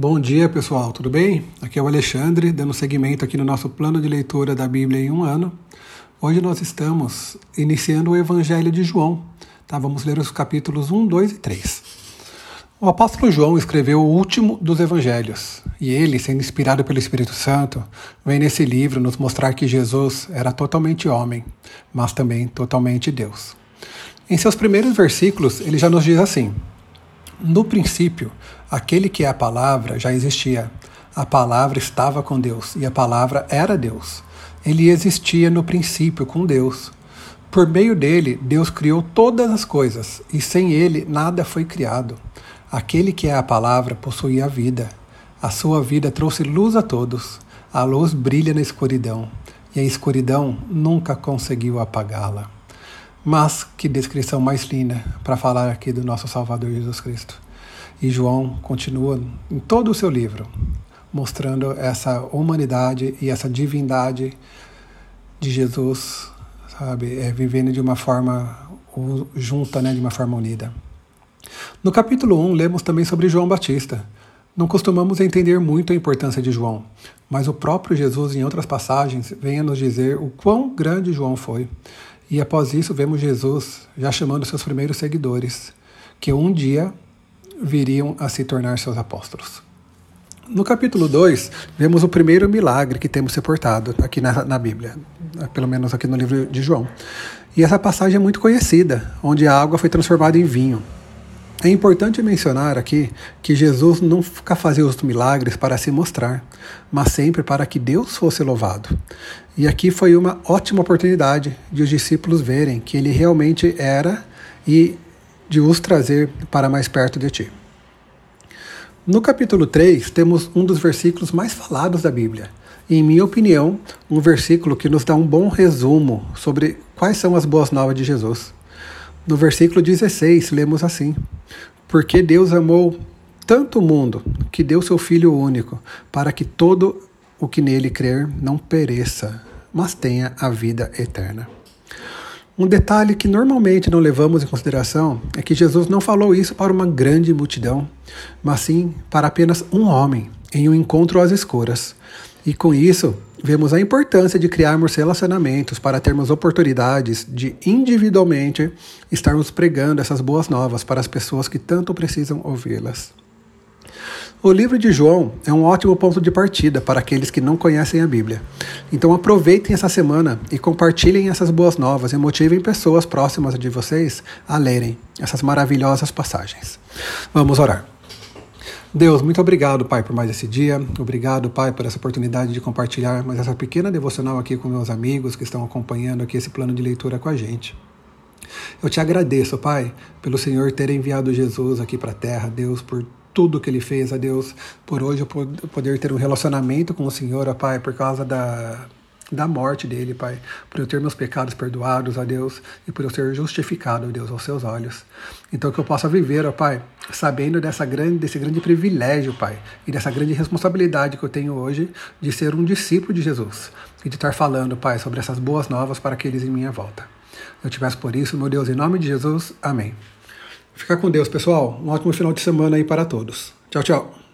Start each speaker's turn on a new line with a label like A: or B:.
A: Bom dia, pessoal, tudo bem? Aqui é o Alexandre, dando seguimento aqui no nosso plano de leitura da Bíblia em um ano. Hoje nós estamos iniciando o Evangelho de João. Tá? Vamos ler os capítulos 1, 2 e 3. O apóstolo João escreveu o último dos evangelhos, e ele, sendo inspirado pelo Espírito Santo, vem nesse livro nos mostrar que Jesus era totalmente homem, mas também totalmente Deus. Em seus primeiros versículos, ele já nos diz assim: No princípio, aquele que é a palavra já existia. A palavra estava com Deus e a palavra era Deus. Ele existia no princípio com Deus. Por meio dele, Deus criou todas as coisas, e sem ele nada foi criado. Aquele que é a palavra possui a vida. A sua vida trouxe luz a todos. A luz brilha na escuridão, e a escuridão nunca conseguiu apagá-la. Mas que descrição mais linda para falar aqui do nosso Salvador Jesus Cristo. E João continua em todo o seu livro mostrando essa humanidade e essa divindade de Jesus, sabe, é, vivendo de uma forma junta, né, de uma forma unida. No capítulo 1, lemos também sobre João Batista. Não costumamos entender muito a importância de João, mas o próprio Jesus, em outras passagens, vem a nos dizer o quão grande João foi. E após isso, vemos Jesus já chamando seus primeiros seguidores, que um dia viriam a se tornar seus apóstolos. No capítulo 2, vemos o primeiro milagre que temos reportado aqui na, na Bíblia, pelo menos aqui no livro de João. E essa passagem é muito conhecida, onde a água foi transformada em vinho. É importante mencionar aqui que Jesus nunca fazia os milagres para se mostrar, mas sempre para que Deus fosse louvado. E aqui foi uma ótima oportunidade de os discípulos verem que ele realmente era e de os trazer para mais perto de ti. No capítulo 3, temos um dos versículos mais falados da Bíblia. E, em minha opinião, um versículo que nos dá um bom resumo sobre quais são as boas novas de Jesus. No versículo 16, lemos assim: Porque Deus amou tanto o mundo que deu seu Filho único, para que todo o que nele crer não pereça, mas tenha a vida eterna. Um detalhe que normalmente não levamos em consideração é que Jesus não falou isso para uma grande multidão, mas sim para apenas um homem, em um encontro às escuras. E com isso, vemos a importância de criarmos relacionamentos para termos oportunidades de individualmente estarmos pregando essas boas novas para as pessoas que tanto precisam ouvi-las. O livro de João é um ótimo ponto de partida para aqueles que não conhecem a Bíblia. Então aproveitem essa semana e compartilhem essas boas novas e motivem pessoas próximas de vocês a lerem essas maravilhosas passagens. Vamos orar. Deus, muito obrigado, Pai, por mais esse dia. Obrigado, Pai, por essa oportunidade de compartilhar mais essa pequena devocional aqui com meus amigos que estão acompanhando aqui esse plano de leitura com a gente. Eu te agradeço, Pai, pelo Senhor ter enviado Jesus aqui para a terra, Deus, por tudo que ele fez, a Deus, por hoje eu poder ter um relacionamento com o Senhor, ó Pai, por causa da, da morte dele, Pai, por eu ter meus pecados perdoados, ó Deus, e por eu ser justificado, ó Deus, aos seus olhos. Então que eu possa viver, ó Pai, sabendo dessa grande, desse grande privilégio, Pai, e dessa grande responsabilidade que eu tenho hoje de ser um discípulo de Jesus e de estar falando, Pai, sobre essas boas novas para aqueles em minha volta. Eu te peço por isso, meu Deus, em nome de Jesus. Amém. Fica com Deus, pessoal. Um ótimo final de semana aí para todos. Tchau, tchau.